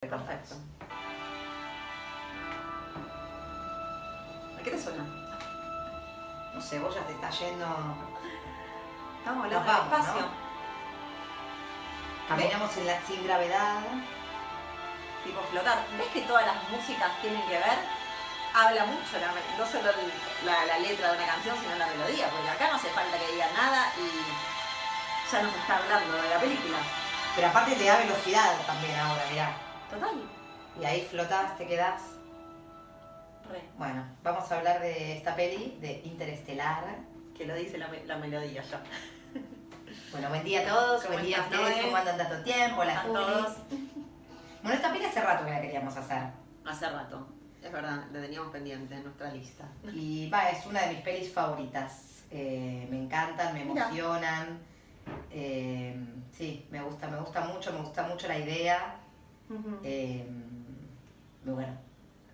Perfecto. ¿A qué te suena? No sé, vos ya te estás yendo. Estamos hablando del espacio. Caminamos en la, sin gravedad. Tipo flotar. ¿Ves que todas las músicas tienen que ver? Habla mucho, la no solo la, la letra de una canción, sino la melodía, porque acá no hace falta que diga nada y ya nos está hablando de la película. Pero aparte te da velocidad también ahora, mirá. Total. Y ahí flotás, te quedás. Re. Bueno, vamos a hablar de esta peli, de Interestelar. Que lo dice la, me- la melodía ya. Bueno, buen día a todos, ¿Cómo buen día a ustedes? ¿cómo andan tanto tiempo? Las ¿Están todos? Bueno, esta peli hace rato que la queríamos hacer. Hace rato. Es verdad, la teníamos pendiente en nuestra lista. Y va, es una de mis pelis favoritas. Eh, me encantan, me emocionan. Eh, sí, me gusta, me gusta mucho, me gusta mucho la idea. Eh, y bueno,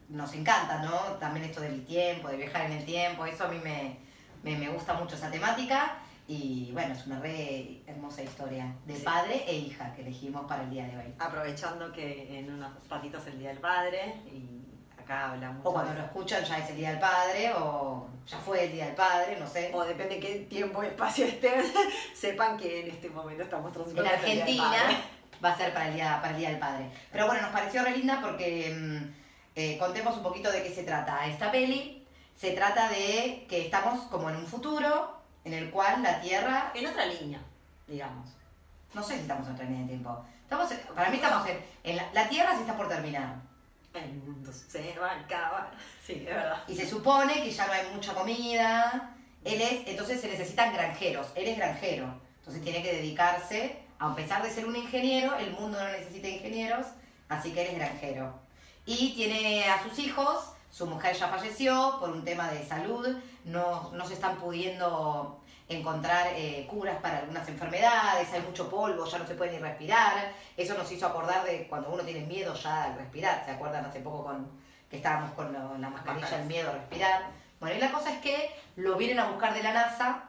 nos encanta, ¿no? También esto del tiempo, de viajar en el tiempo, eso a mí me, me, me gusta mucho esa temática. Y bueno, es una re hermosa historia de Sí. padre e hija que elegimos para el día de hoy. Aprovechando que en unos ratitos es el Día del Padre y acá hablamos. O cuando de- lo escuchan ya es el día del padre, o ya fue el día del padre, no sé. O depende qué tiempo y espacio estén, sepan que en este momento estamos En transmitiendo. el Día del Argentina Padre. Va a ser para el día, para el día del padre. Pero bueno, nos pareció re linda porque mm, eh, contemos un poquito de qué se trata. Esta peli se trata de que estamos como en un futuro en el cual la Tierra, En otra línea, digamos. no sé si estamos en otra línea de tiempo. Estamos, en- para mí estamos en, en la, la Tierra se está por terminar. El mundo se va a acabar. Sí, es verdad. Y se supone que ya no hay mucha comida. Él es, entonces se necesitan granjeros. Él es granjero. Entonces tiene que dedicarse, a pesar de ser un ingeniero, el mundo no necesita ingenieros, así que él es granjero. Y tiene a sus hijos, su mujer ya falleció por un tema de salud, no, no se están pudiendo encontrar eh, curas para algunas enfermedades, hay mucho polvo, ya no se puede ni respirar. Eso nos hizo acordar de cuando uno tiene miedo ya al respirar. ¿Se acuerdan hace poco con que estábamos con lo- la mascarilla, el miedo a respirar? Bueno, y la cosa es que lo vienen a buscar de la NASA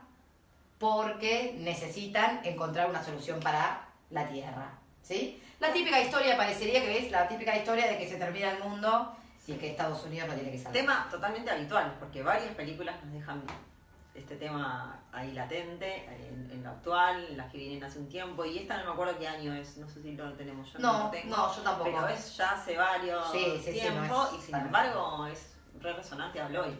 porque necesitan encontrar una solución para la Tierra, ¿sí? La típica historia parecería que es la típica historia de que se termina el mundo y que Estados Unidos no tiene que salvar. Tema totalmente habitual, porque varias películas nos dejan este tema ahí latente, en, en lo actual, en las que vienen hace un tiempo, y esta no me acuerdo qué año es, no sé si lo tenemos yo. No, lo tengo, no, yo tampoco. Pero es ya hace varios Sí, sí, sí, tiempo, no es y sin embargo es re resonante hablo hoy.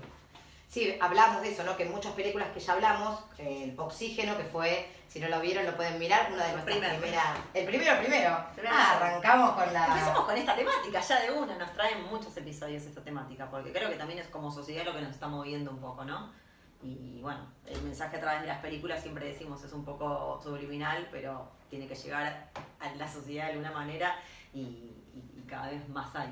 Sí, hablamos de eso, ¿no? Que en muchas películas que ya hablamos, el Oxígeno, que fue, si no lo vieron, lo pueden mirar, una de nuestras Primero. primeras... El primero, primero. Primero. Ah, arrancamos con la... Empecemos con esta temática, ya de una, nos traen muchos episodios esta temática, porque creo que también es como sociedad lo que nos está moviendo un poco, ¿no? Y bueno, el mensaje a través de las películas siempre decimos es un poco subliminal, pero tiene que llegar a la sociedad de alguna manera y, y- y cada vez más hay.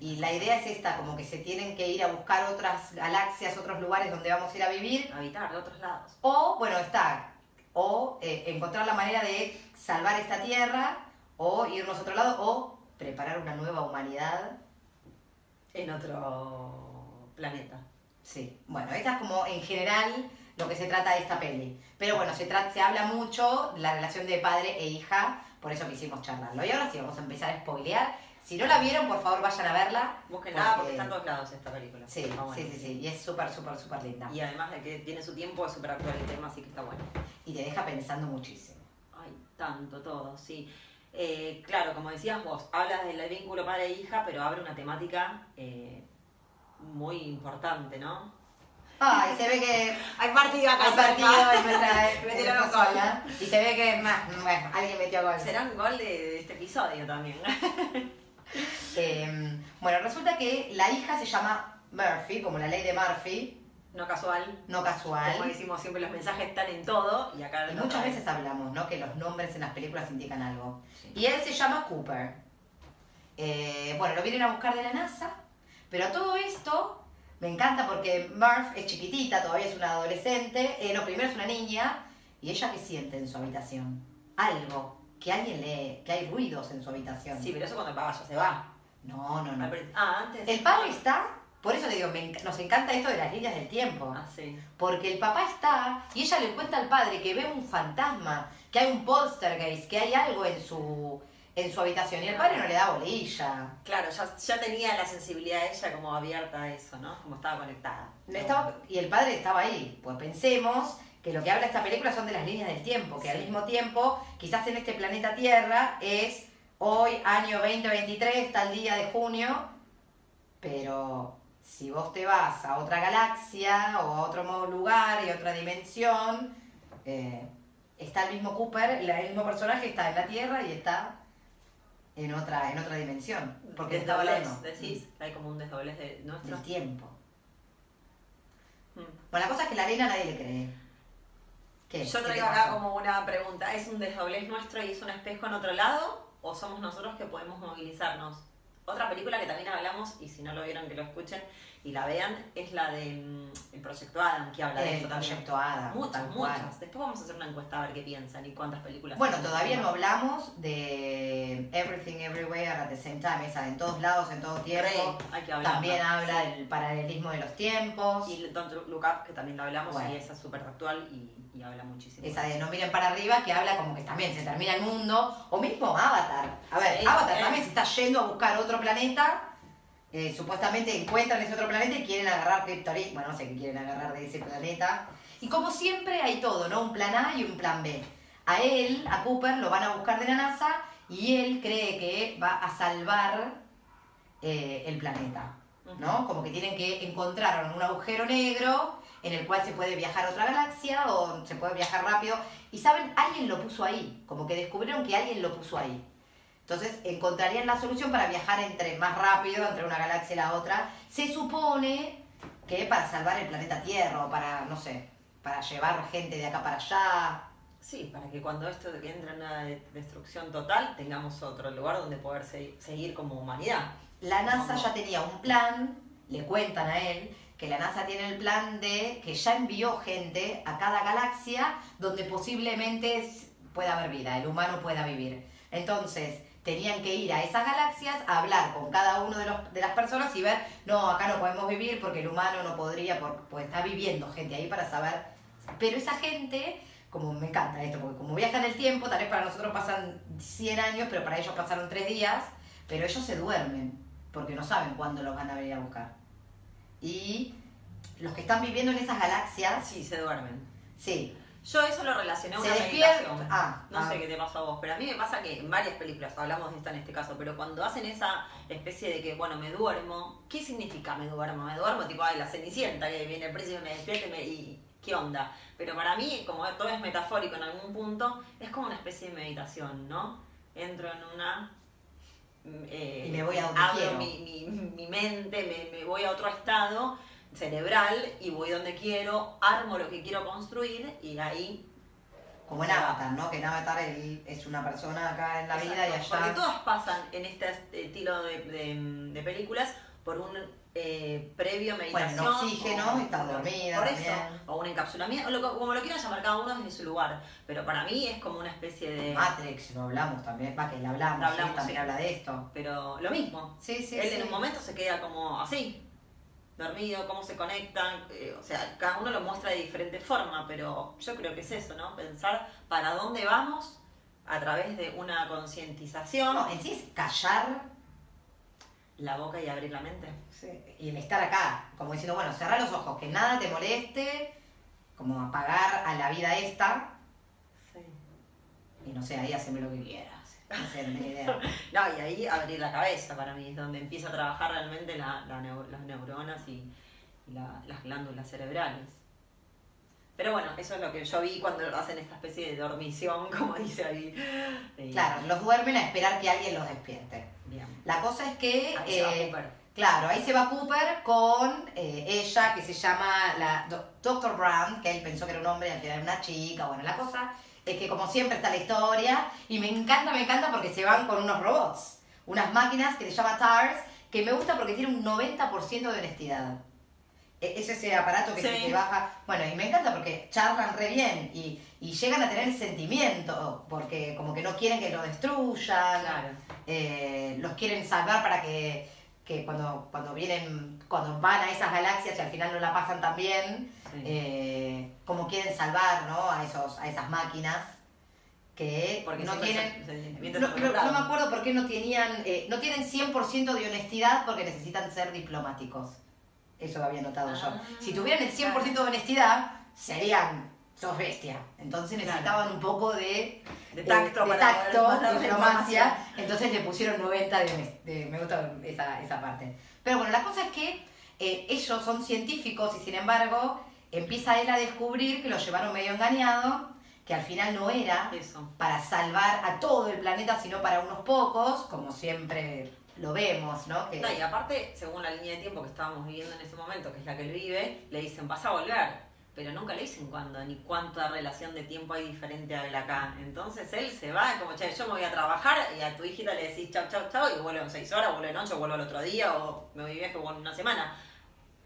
Y la idea es esta, como que se tienen que ir a buscar otras galaxias, otros lugares donde vamos a ir a vivir. Habitar de otros lados. O, bueno, está, o eh, encontrar la manera de salvar esta Tierra, o irnos a otro lado, o preparar una nueva humanidad. En otro planeta. Sí, bueno, esta es como en general lo que se trata de esta peli. Pero bueno, se, se habla mucho de la relación de padre e hija, por eso quisimos charlarlo. Y ahora sí vamos a empezar a spoilear. Si no la vieron, por favor vayan a verla. Búsquenla Porque- porque está en todos lados esta película. Sí, Está buena. sí, sí, sí, y es súper, súper, súper linda. Y además de que tiene su tiempo, es súper actual el tema, así que está bueno. Y te deja pensando muchísimo. Ay, tanto todo, sí. Eh, claro, como decías vos, hablas del vínculo padre-hija, pero abre una temática eh, muy importante, ¿no? Ay, se ve que Hay partido acá hay partido Metieron nuestra gol. zona. Y se ve que, más, bueno, alguien metió gol. Será un gol de, de este episodio también. Eh, bueno, resulta que la hija se llama Murphy, como la ley de Murphy, No casual. no Como casual. decimos siempre, los mensajes están en todo y acá Y muchas veces hablamos, ¿no? Que los nombres en las películas indican algo. Sí. Y él se llama Cooper. Eh, bueno, lo vienen a buscar de la NASA, pero todo esto me encanta porque Murph es chiquitita, todavía es una adolescente, eh, no, primero es una niña, y ella qué siente en su habitación? Algo, que alguien lee, que hay ruidos en su habitación. Sí, pero eso cuando el papá ya se va. No, no, no. Ah, antes. El padre está, por eso te digo, me enc- nos encanta esto de las líneas del tiempo. Ah, sí. Porque el papá está y ella le cuenta al padre que ve un fantasma, que hay un poltergeist, que hay algo en su, en su habitación y el padre no le da bolilla. Claro, ya, ya tenía la sensibilidad de ella como abierta a eso, ¿no? Como estaba conectada. Estaba- y el padre estaba ahí. Pues pensemos que lo que habla esta película son de las líneas del tiempo, que al mismo tiempo, quizás en este planeta Tierra es hoy, año 2023, tal día de junio, pero si vos te vas a otra galaxia o a otro lugar y a otra dimensión, eh, está el mismo Cooper, el mismo personaje está en la Tierra y está en otra, en otra dimensión. Porque está desdoblez, hablando decís, hay como un desdoblez de nuestro. del tiempo. Mm. Bueno, la cosa es que la arena nadie le cree. ¿Qué? Yo ¿Qué traigo acá como una pregunta. ¿Es un desdoblez nuestro y es un espejo en otro lado? ¿O somos nosotros que podemos movilizarnos? Otra película que también hablamos, y si no lo vieron que lo escuchen y la vean, es la de mm, El Proyecto Adam, que habla de eso también. proyecto Adam. Muchas, cual. muchas. Después vamos a hacer una encuesta a ver qué piensan y cuántas películas. Bueno, todavía no hablamos de Everything Everywhere at the Same Time, esa en todos lados, en todo tiempo. Hay que hablar. También habla del paralelismo de los tiempos. Y Don't Look Up, que también lo hablamos, Bueno. y esa es súper actual y, y habla muchísimo. Esa de no miren para arriba, que habla como que también se termina el mundo. O mismo Avatar. A ver, Sí, Avatar eh. también se está yendo a buscar otro planeta. eh, supuestamente encuentran ese otro planeta y quieren agarrar Kryptonite. Bueno, no sé qué quieren agarrar de ese planeta. Y como siempre hay todo, ¿no? Un plan A y un plan B. A él, a Cooper, lo van a buscar de la NASA y él cree que va a salvar eh, el planeta. ¿No? Como que tienen que encontrar un agujero negro en el cual se puede viajar a otra galaxia o se puede viajar rápido. Y saben, alguien lo puso ahí, como que descubrieron que alguien lo puso ahí. Entonces encontrarían la solución para viajar entre más rápido entre una galaxia y la otra. Se supone que para salvar el planeta Tierra o para, no sé, para llevar gente de acá para allá. Sí, para que cuando esto entre en una de- destrucción total, tengamos otro lugar donde poder se- seguir como humanidad. La NASA ya tenía un plan, le cuentan a él, que la NASA tiene el plan de que ya envió gente a cada galaxia donde posiblemente pueda haber vida, el humano pueda vivir. Entonces, tenían que ir a esas galaxias a hablar con cada uno de, los, de las personas y ver, no, acá no podemos vivir porque el humano no podría, por- pues está viviendo gente ahí para saber. Pero esa gente, como me encanta esto, porque como viajan el tiempo, tal vez para nosotros pasan 100 años, pero para ellos pasaron 3 días, pero ellos se duermen porque no saben cuándo los van a venir a buscar. Y los que están viviendo en esas galaxias, Sí, se duermen. sí, Yo eso lo relacioné a una meditación. ah, no ah. sé qué te pasó a vos, pero a mí me pasa que en varias películas, hablamos de esta en este caso, pero cuando hacen esa especie de que, bueno, me duermo, ¿qué significa me duermo? Me duermo tipo, ay, la cenicienta que viene el príncipe, me despierta y, me- y ¿qué onda? Pero para mí, como todo es metafórico en algún punto, es como una especie de meditación, ¿no? Entro en una... mm, eh, Y me voy a donde abro. Mi, mi, mi mente, me, me voy a otro estado cerebral y voy donde quiero, armo lo que quiero construir y ahí como en Avatar, ¿no? Que en Avatar él es una persona acá en la vida y Exacto, Porque allá... todas pasan en este estilo de, de- de películas por un eh, previo Bueno, meditación. en oxígeno, o- está dormida Por también. eso, o un encapsulamiento, o lo- como lo quieran llamar cada uno desde su lugar. Pero para mí es como una especie de. Matrix, lo hablamos también, va que le hablamos, Lo hablamos, sí, también sí. habla de esto. Pero lo mismo. Sí, sí, Él sí. en un momento se queda como así, dormido, cómo se conectan. eh, o sea, cada uno lo muestra de diferente forma, pero yo creo que es eso, ¿no? Pensar para dónde vamos a través de una concientización. No, en sí es callar la boca y abrir la mente. y el estar acá, como diciendo, bueno, cerrar los ojos, que nada te moleste, como apagar a la vida esta, Sí. y no sé, ahí haceme lo que quieras. No sé, no tengo idea. No, y ahí abrir la cabeza para mí, es donde empieza a trabajar realmente la- la neu- las neuronas y, y la- las glándulas cerebrales. Pero bueno, eso es lo que yo vi cuando hacen esta especie de dormición, como dice ahí. Claro, los duermen a esperar que alguien los despierte. Bien. La cosa es que, Ahí se va eh, Cooper. claro, ahí se va Cooper con eh, ella que se llama la Dr. Brown, que él pensó que era un hombre y al final era una chica. Bueno, la cosa es que como siempre está la historia y me encanta, me encanta porque se van con unos robots, unas máquinas que se llama TARS, que me gusta porque tiene un 90% de honestidad. E- Es ese aparato que se te baja. Bueno, y me encanta porque charlan re bien y, y llegan a tener sentimiento, porque como que no quieren que lo destruyan Claro. eh, los quieren salvar para que, que cuando, cuando vienen, cuando van a esas galaxias y al final no la pasan tan bien, Sí. eh, como quieren salvar ¿no? a, esos, a esas máquinas. que Porque no tienen... No, no- no involucrados. me acuerdo por qué no tenían, eh, no tienen 100% de honestidad porque necesitan ser diplomáticos. Eso había notado yo. Ah, Si tuvieran el 100% de honestidad, serían, sos bestia. Entonces Claro. necesitaban un poco de, De tacto de para tacto, diplomacia. Entonces le pusieron 90 de, de- me gusta esa, esa parte. Pero bueno, la cosa es que eh, ellos son científicos y sin embargo empieza él a descubrir que lo llevaron medio engañado, que al final no era Eso. para salvar a todo el planeta, sino para unos pocos, como siempre lo vemos, ¿no? Que, No, y aparte, según la línea de tiempo que estábamos viviendo en ese momento, que es la que él vive, le dicen, vas a volver. Pero nunca le dicen cuándo, ni cuánta relación de tiempo hay diferente a él acá. Entonces él se va, como, che, yo me voy a trabajar, y a tu hijita le decís chau, chau, chau, y vuelvo en seis horas, vuelvo en ocho, vuelvo al otro día, o me voy viaje, en una semana.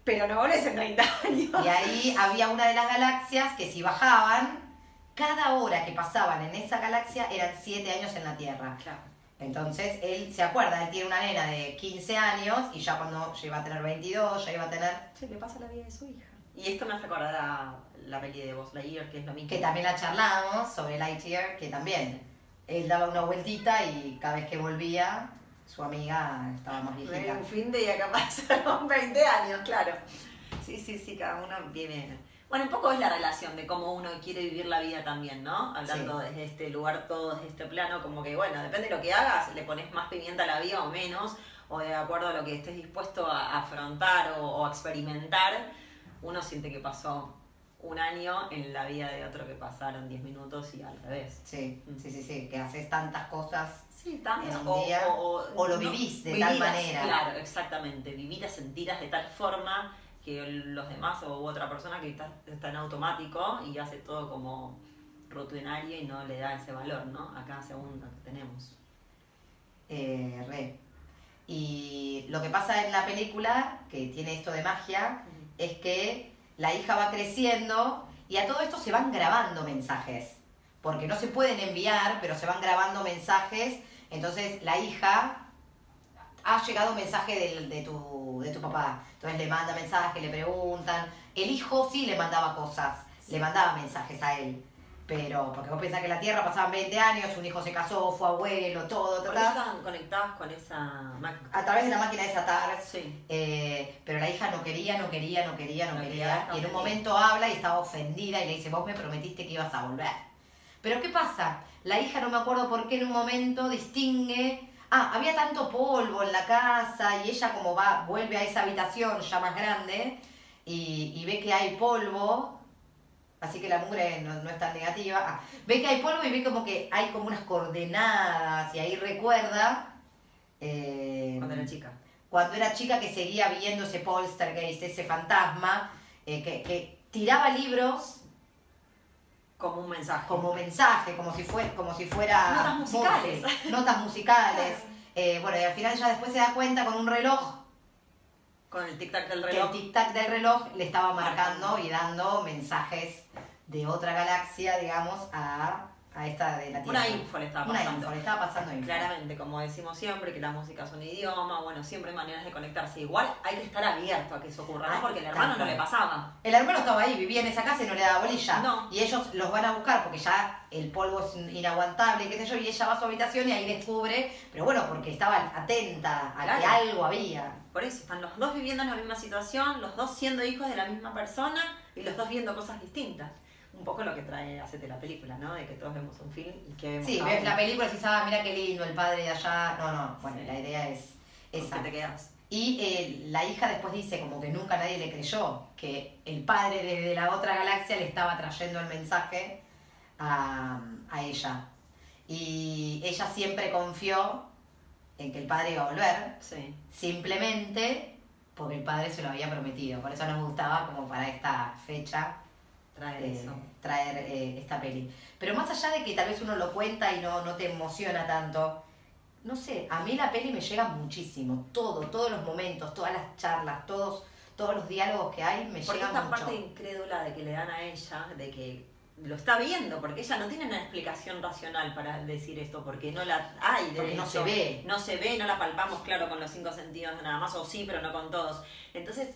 Pero no volvés en 30 años. Y ahí había una de las galaxias que si bajaban, cada hora que pasaban en esa galaxia eran 7 años en la Tierra. Claro. Entonces él se acuerda, él tiene una nena de 15 años y ya cuando iba a tener 22, ya iba a tener... Se le pasa la vida de su hija. Y esto me hace acordar a la peli de Buzz Lightyear, que es lo mismo. Que también la charlamos sobre Lightyear, que también él daba una vueltita y cada vez que volvía, su amiga estaba más viejita. Un fin de y acá pasaron 20 años, claro. Sí, sí, sí, cada uno viene. Bueno, un poco es la relación de cómo uno quiere vivir la vida también, ¿no? Hablando desde este lugar, todo desde este plano, como que, bueno, depende de lo que hagas, le pones más pimienta a la vida o menos, o de acuerdo a lo que estés dispuesto a afrontar o, o a experimentar, uno siente que pasó un año en la vida de otro que pasaron 10 minutos y al revés. Sí, sí, sí, sí, que haces tantas cosas Sí, tantas. En un o, día, o- o lo vivís de tal manera. Claro, exactamente. Vividas, sentidas de tal forma que los demás o otra persona que está, está en automático y hace todo como rutinario y no le da ese valor, ¿no? A cada segundo que tenemos. Eh, re. Y lo que pasa en la película, que tiene esto de magia, es que la hija va creciendo y a todo esto se van grabando mensajes. Porque no se pueden enviar, pero se van grabando mensajes. Entonces la hija ha llegado un mensaje de, tu, de tu papá. Entonces le manda mensajes, le preguntan. El hijo sí le mandaba cosas, le mandaba mensajes a él. Pero, porque vos pensás que en la Tierra pasaban 20 años, un hijo se casó, fue abuelo, todo, todo, estaban conectadas con esa máquina. a través de la máquina de Satar. Sí. Eh, pero la hija no quería, no quería, no quería, no, No quería. y en un momento habla y estaba ofendida y le dice, vos me prometiste que ibas a volver. Pero ¿qué pasa? La hija no me acuerdo por qué en un momento distingue... Ah, había tanto polvo en la casa y ella como va, vuelve a esa habitación ya más grande y, y ve que hay polvo, así que la mugre no, no es tan negativa. Ah, ve que hay polvo y ve como que hay como unas coordenadas y ahí recuerda... eh, Cuando era chica. cuando era chica que seguía viendo ese poltergeist, ese fantasma, eh, que, que tiraba libros Como un mensaje. como mensaje, como si, fue, como si fuera... Notas musicales. Notas musicales. Eh, bueno, y al final ella después se da cuenta con un reloj Con el tic-tac del que el reloj. tic-tac del reloj le estaba marcando Marcando. y dando mensajes de otra galaxia, digamos, a, a esta de la Tierra. Una info le estaba Una pasando. info, le estaba pasando info. Claramente, como decimos siempre, que la música es un idioma, bueno, siempre hay maneras de conectarse. Igual hay que estar abierto a que eso ocurra, ¿no? Porque el hermano no le pasaba. El hermano estaba ahí, vivía en esa casa y no le daba bolilla. No. Y ellos los van a buscar porque ya el polvo es inaguantable, qué sé yo, y ella va a su habitación y ahí descubre, pero bueno, porque estaba atenta a que algo había. Por eso están los dos viviendo en la misma situación, los dos siendo hijos de la misma persona y los dos viendo cosas distintas. Un poco lo que trae Hacete la película, ¿no? De que todos vemos un film y que vemos Sí, ves la película y dices, ah, mira qué lindo, el padre de allá. No, no, bueno, Sí. la idea es ¿Con esa. te quedas? Y eh, la hija después dice como que nunca nadie le creyó, que el padre desde la otra galaxia le estaba trayendo el mensaje a, a ella. Y ella siempre confió en que el padre iba a volver, Sí. simplemente porque el padre se lo había prometido. Por eso nos gustaba como para esta fecha Trae eh, eso. traer eh, esta peli. Pero más allá de que tal vez uno lo cuenta y no, no te emociona tanto, no sé, a mí la peli me llega muchísimo. Todo, todos los momentos, todas las charlas, todos, todos los diálogos que hay me Porque llegan esta mucho. parte incrédula de que le dan a ella, de que lo está viendo, porque ella no tiene una explicación racional para decir esto, porque no la hay, de Porque no se ve. No se ve, no la palpamos, claro, con los cinco sentidos nada más, o sí, pero no con todos. Entonces,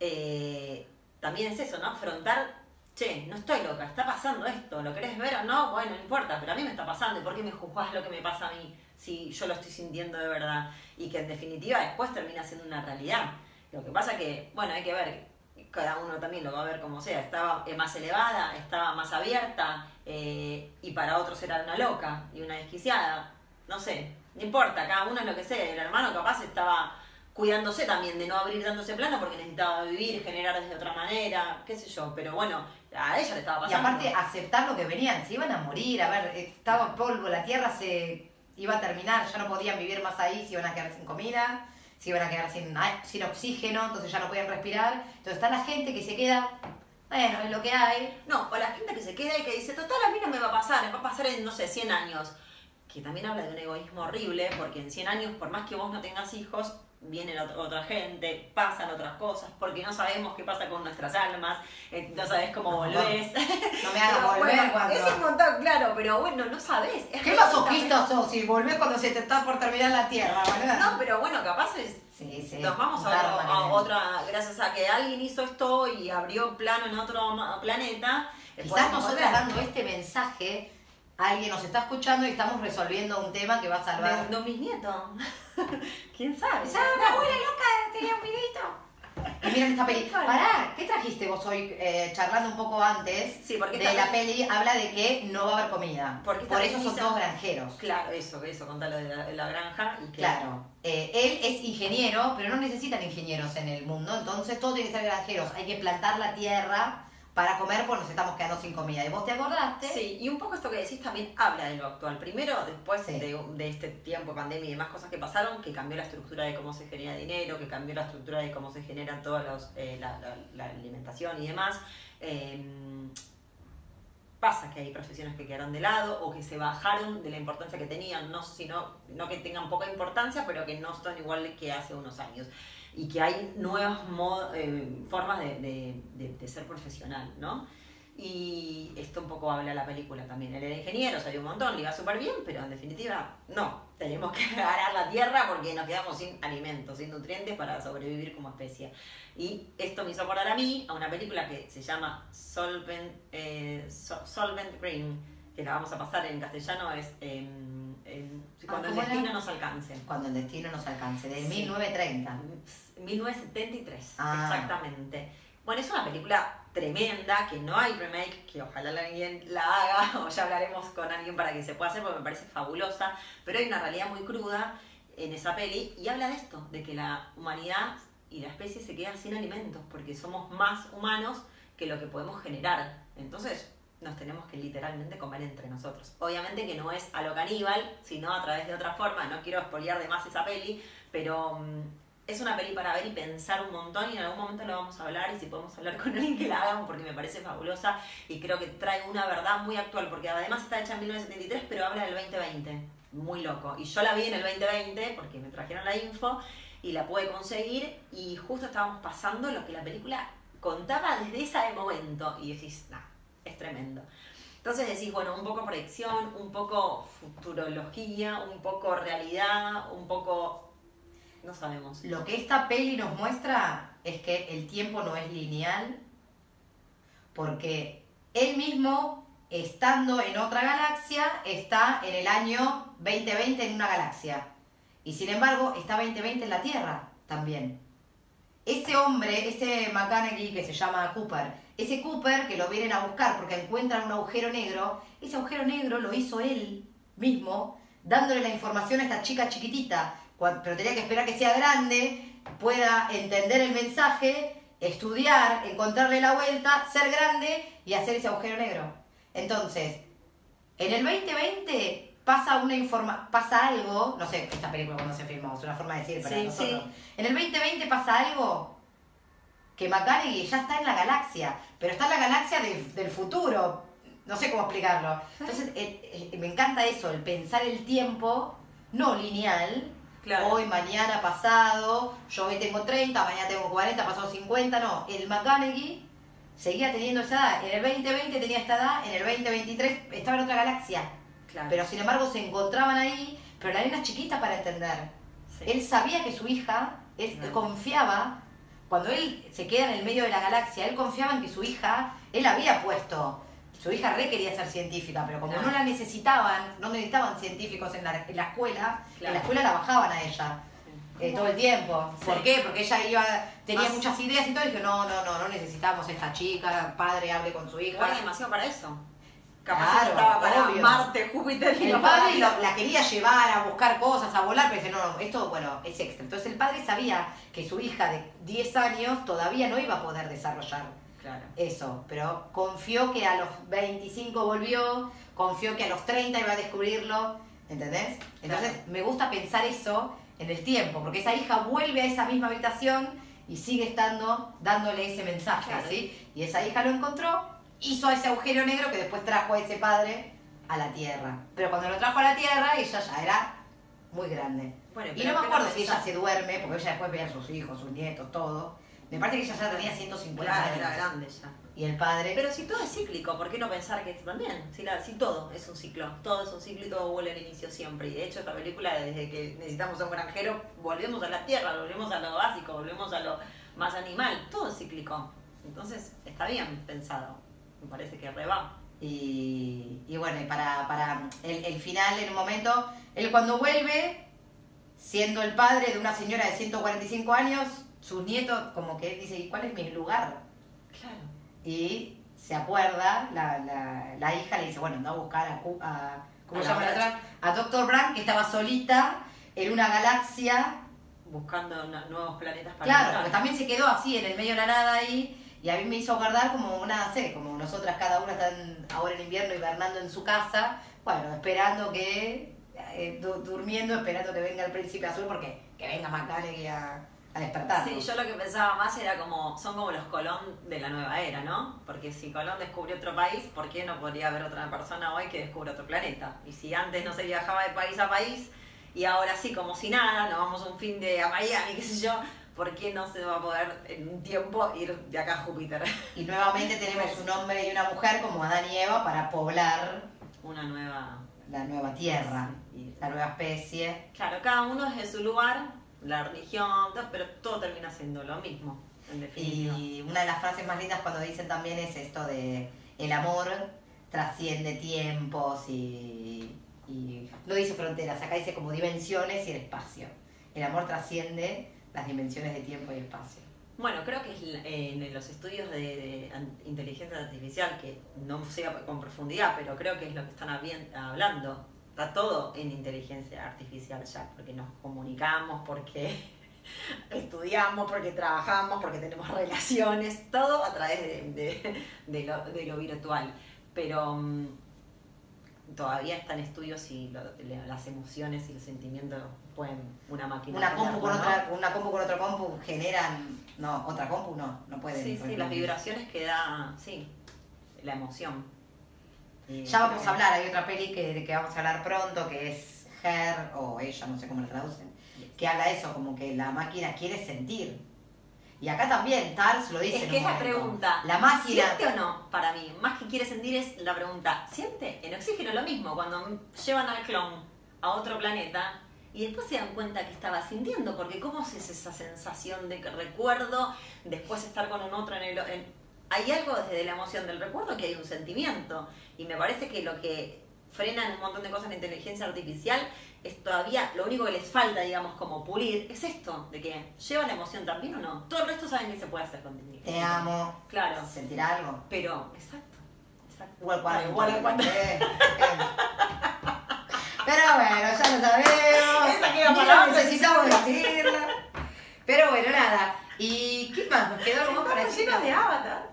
eh, también es eso, ¿no? Afrontar che, no estoy loca, está pasando esto, ¿lo querés ver o no? Bueno, no importa, pero a mí me está pasando, ¿y por qué me juzgás lo que me pasa a mí si yo lo estoy sintiendo de verdad? Y que en definitiva después termina siendo una realidad. Lo que pasa que, bueno, hay que ver, cada uno también lo va a ver como sea, estaba eh, más elevada, estaba más abierta, eh, y para otros era una loca y una desquiciada, no sé, no importa, cada uno es lo que sea, el hermano capaz estaba cuidándose también de no abrir dándose plano porque necesitaba vivir, generar desde otra manera, qué sé yo, pero bueno, a ella le estaba Y pasando. aparte aceptar lo que venían, se iban a morir, a ver, estaba polvo, la tierra se iba a terminar, ya no podían vivir más ahí, se iban a quedar sin comida, se iban a quedar sin, sin oxígeno, entonces ya no podían respirar. Entonces está la gente que se queda, bueno, es lo que hay. No, o la gente que se queda y que dice, total, a mí no me va a pasar, me va a pasar en, no sé, 100 años. Que también habla de un egoísmo horrible, porque en 100 años, por más que vos no tengas hijos, viene ot- otra gente, pasan otras cosas, porque no sabemos qué pasa con nuestras almas, eh, no sabes cómo No, volvés. No me hagas volver bueno, cuando... Es un montón, claro, pero bueno, no sabés. Es ¿Qué masoquista sos si volvés cuando se te está por terminar la tierra, boluda? No, pero bueno, capaz es, Sí, sí. Nos vamos a, otro- a otra, gracias a que alguien hizo esto y abrió plano en otro planeta. eh, Quizás nosotras dando este mensaje, alguien nos está escuchando y estamos resolviendo un tema que va a salvar. De mis nietos. ¿Quién sabe? ¿Sabes? Mi abuela loca tenía un videito. Y miren esta peli. Pará, ¿qué trajiste vos hoy eh, charlando un poco antes? Sí, porque de la peli habla de que no va a haber comida. Porque Por eso son todos granjeros. Claro, eso, eso, contalo de la, de la granja y que... Claro. Eh, él es ingeniero, pero no necesitan ingenieros en el mundo, entonces todo tiene que ser granjeros. Hay que plantar la tierra para comer porque nos estamos quedando sin comida. ¿Y vos te acordaste? Sí, y un poco esto que decís también habla de lo actual. Primero, después Sí. de, de este tiempo, pandemia y demás cosas que pasaron, que cambió la estructura de cómo se genera dinero, que cambió la estructura de cómo se generan toda los, eh, la, la- la alimentación y demás. Eh, pasa que hay profesiones que quedaron de lado o que se bajaron de la importancia que tenían, no, sino, no que tengan poca importancia, pero que no son igual que hace unos años. Y que hay nuevas mo- eh, formas de, ser profesional, ¿no? Y esto un poco habla la película también. Él era ingeniero, salió un montón, le iba súper bien, pero en definitiva, no. Tenemos que agarrar la tierra porque nos quedamos sin alimentos, sin nutrientes para sobrevivir como especie. Y esto me hizo acordar a mí a una película que se llama Solvent, eh, So- Solvent Green, que la vamos a pasar en castellano, es em, em, Cuando el destino nos alcance. Cuando el destino nos alcance, de Sí. 1930. 1973, Ah. exactamente. Bueno, es una película tremenda, que no hay remake, que ojalá alguien la haga, o ya hablaremos con alguien para que se pueda hacer, porque me parece fabulosa, pero hay una realidad muy cruda en esa peli, y habla de esto, de que la humanidad y la especie se quedan sin alimentos, porque somos más humanos que lo que podemos generar. Entonces, nos tenemos que literalmente comer entre nosotros. Obviamente que no es a lo caníbal, sino a través de otra forma. No quiero espolear de más esa peli, pero mm, es una peli para ver y pensar un montón y en algún momento lo vamos a hablar y si podemos hablar con alguien que la hagan porque me parece fabulosa y creo que trae una verdad muy actual porque además está hecha en 1973 pero habla del 2020. Muy loco. Y yo la vi en el 2020 porque me trajeron la info y la pude conseguir y justo estábamos pasando lo que la película contaba desde ese momento y decís, nah, es tremendo. Entonces decís, bueno, un poco proyección, un poco futurología, un poco realidad, un poco... no sabemos. Lo que esta peli nos muestra es que el tiempo no es lineal, porque él mismo, estando en otra galaxia, está en el año 2020 en una galaxia. Y sin embargo, está 2020 en la Tierra también. Ese hombre, ese McConaughey que se llama Cooper, ese Cooper que lo vienen a buscar porque encuentran un agujero negro, ese agujero negro lo hizo él mismo, dándole la información a esta chica chiquitita, pero tenía que esperar que sea grande, pueda entender el mensaje, estudiar, encontrarle la vuelta, ser grande y hacer ese agujero negro. Entonces, en el 2020 pasa una informa pasa algo, no sé, esta película cuando se filmó, es una forma de decir para Sí, nosotros. sí. En el 2020 pasa algo que McConaughey ya está en la galaxia, pero está en la galaxia de- del futuro. No sé cómo explicarlo. Entonces, eh, eh, me encanta eso, el pensar el tiempo no lineal. Claro. Hoy, mañana, pasado, yo hoy tengo 30, mañana tengo 40, pasado 50, no. El McConaughey seguía teniendo esa edad. En el 2020 tenía esta edad, en el 2023 estaba en otra galaxia. Claro. Pero sin embargo se encontraban ahí, pero la nena es chiquita para entender. Sí. Él sabía que su hija, él confiaba, cuando él se queda en el medio de la galaxia, él confiaba en que su hija él había puesto, su hija re quería ser científica, pero como Claro. no la necesitaban, no necesitaban científicos en la, en la escuela, en la escuela la bajaban a ella. eh, todo el tiempo. ¿Por qué? Porque ella iba, tenía Más- muchas ideas y todo, y dije, no, no, no, no necesitamos esta chica, padre hable con su hija. Hay demasiado para eso. Capaz Claro, estaba para obvio. Marte, Júpiter y El no padre lo- la quería llevar a buscar cosas, a volar, pero dice, no, no, esto, bueno, es extra. Entonces el padre sabía que su hija de 10 años todavía no iba a poder desarrollar Claro. eso, pero confió que a los 25 volvió, confió que a los 30 iba a descubrirlo, ¿entendés? Entonces Claro. me gusta pensar eso en el tiempo, porque esa hija vuelve a esa misma habitación y sigue estando dándole ese mensaje. ¿sí? Y esa hija lo encontró, hizo ese agujero negro que después trajo a ese padre a la Tierra. Pero cuando lo trajo a la Tierra, ella ya era muy grande. Bueno, Y no me ¿qué acuerdo no si ella se duerme, porque ella después veía a sus hijos, sus nietos, todo. Me parece que ella ya tenía 150 Claro, años. era grande ya. Y el padre... Pero si todo es cíclico, ¿por qué no pensar que esto también? Si, la- si todo es un ciclo, todo es un ciclo y todo vuelve al inicio siempre. Y de hecho esta película, desde que necesitamos a un granjero, volvemos a la tierra, volvemos a lo básico, volvemos a lo más animal. Todo es cíclico. Entonces está bien pensado. Me parece que reba. Y, y bueno, y para, para el, el final, en un momento, él cuando vuelve, siendo el padre de una señora de 145 años, sus nietos, como que dice, ¿y cuál es mi lugar? Claro. Y se acuerda, la, la, la hija le dice, bueno, anda a buscar a, a ¿cómo A se la llama otra? A Doctor Brandt, que estaba solita en una galaxia Buscando nuevos planetas para Claro, porque también se quedó así en el medio de la nada ahí y a mí me hizo guardar como una, sé, como nosotras cada una están ahora en invierno hibernando en su casa, bueno, esperando que, eh, du- durmiendo, esperando que venga el príncipe azul porque que venga McConaughey a, a despertar. Sí, yo lo que pensaba más era como, son como los Colón de la nueva era, ¿no? Porque si Colón descubrió otro país, ¿por qué no podría haber otra persona hoy que descubra otro planeta? Y si antes no se viajaba de país a país, y ahora sí, como si nada, nos vamos un fin de a Miami, qué sé yo, ¿por qué no se va a poder en un tiempo ir de acá a Júpiter? Y nuevamente tenemos un hombre y una mujer como Adán y Eva para poblar Una nueva... la nueva tierra, y- la nueva especie. Claro, cada uno desde su lugar, la religión, pero todo termina siendo lo mismo, en definitiva. Y una de las frases más lindas cuando dicen también es esto de el amor trasciende tiempos y, y no dice fronteras, acá dice como dimensiones y el espacio. El amor trasciende las dimensiones de tiempo y espacio. Bueno, creo que en los estudios de, inteligencia artificial, que no sé con profundidad, pero creo que es lo que están hablando. Está todo en inteligencia artificial ya, porque nos comunicamos, porque estudiamos, porque trabajamos, porque tenemos relaciones, todo a través de, de- de lo, lo virtual. Pero mm, todavía está en estudios si lo- le- las emociones y los sentimientos pueden una máquina. Una compu con otra, una compu con otro compu generan, no, otra compu no, no pueden. Sí, sí, las vibraciones que da, sí, la emoción. Y Ya vamos que- a hablar, hay otra peli que, que vamos a hablar pronto, que es Her, o ella, no sé cómo la traducen, que habla eso, como que la máquina quiere sentir. Y acá también, Tars lo dice. Es que es la pregunta. La máquina. ¿Siente o no? Para mí, más que quiere sentir es la pregunta. ¿Siente? En oxígeno lo mismo, cuando llevan al clon a otro planeta y después se dan cuenta que estaba sintiendo, porque ¿cómo es esa sensación de que recuerdo después estar con un otro en el... en- hay algo desde la emoción del recuerdo que hay un sentimiento y me parece que lo que frena en un montón de cosas en la inteligencia artificial es todavía, lo único que les falta, digamos, como pulir, es esto, de que lleva la emoción también o no. Todo el resto saben que se puede hacer con Te amo. Claro, Sentir algo. pero, exacto, exacto. Igual cuando. Igual cuando. Pero bueno, ya lo sabemos. Esa queda para necesitamos decirla. Pero bueno, nada. ¿Y qué más? ¿Nos quedó algo más para decir? llenos de avatar.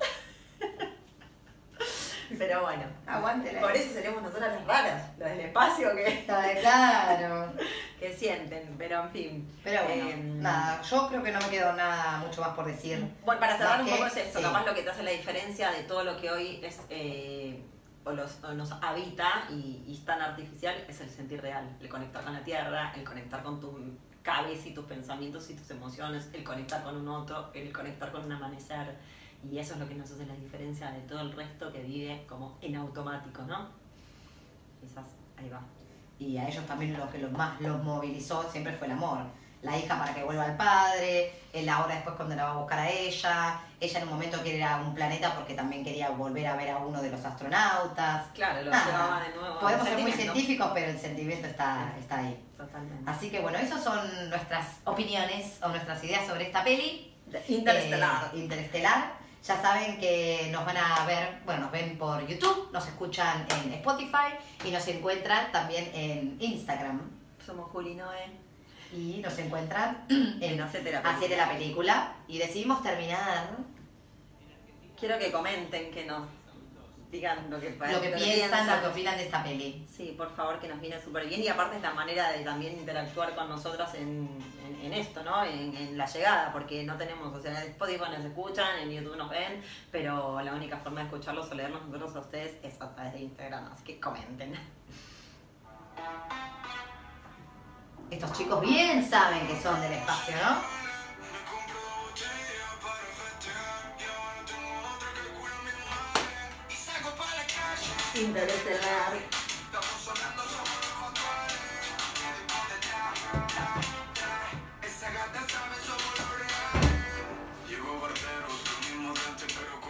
Pero bueno, Aguántela. por eso seremos nosotras las raras, las del espacio que, Está claro. que sienten, pero en fin. Pero bueno, Eh, nada, yo creo que no me quedó nada mucho más por decir. Bueno, para cerrar un que- poco es esto, sí. capaz lo que te hace la diferencia de todo lo que hoy es eh, o, los, o nos habita y, y es tan artificial es el sentir real, el conectar con la tierra, el conectar con tu cabeza y tus pensamientos y tus emociones, el conectar con un otro, el conectar con un amanecer y eso es lo que nos hace la diferencia de todo el resto que vive como en automático, ¿no? Quizás ahí va. Y a ellos también lo que los más los movilizó siempre fue el amor. la hija para que vuelva al padre, él ahora después cuando la va a buscar a ella, ella en un momento quiere ir a un planeta porque también quería volver a ver a uno de los astronautas. Claro, lo Nada, llevaba de nuevo. Podemos ser muy científicos, pero el sentimiento está, está ahí. Totalmente. Así que bueno, esas son nuestras opiniones o nuestras ideas sobre esta peli. Interestelar. Eh, Interestelar. Ya saben que nos van a ver, bueno, nos ven por YouTube, nos escuchan en Spotify y nos encuentran también en Instagram. Somos Juli Noé. Y nos encuentran En Hacete la Película. Hacete la película. Y decidimos terminar Quiero que comenten, que nos digan lo que, lo que piensan, lo que opinan de esta peli. Sí, por favor, que nos viene súper bien. Y aparte es la manera de también interactuar con nosotras en, en- esto, ¿no? En, la llegada, porque no tenemos, o sea, en Spotify nos escuchan, en YouTube nos ven, pero la única forma de escucharlos o leerlos nosotros a ustedes es a través de Instagram, así que comenten. Estos chicos bien saben que son del espacio, ¿no? Interestelar.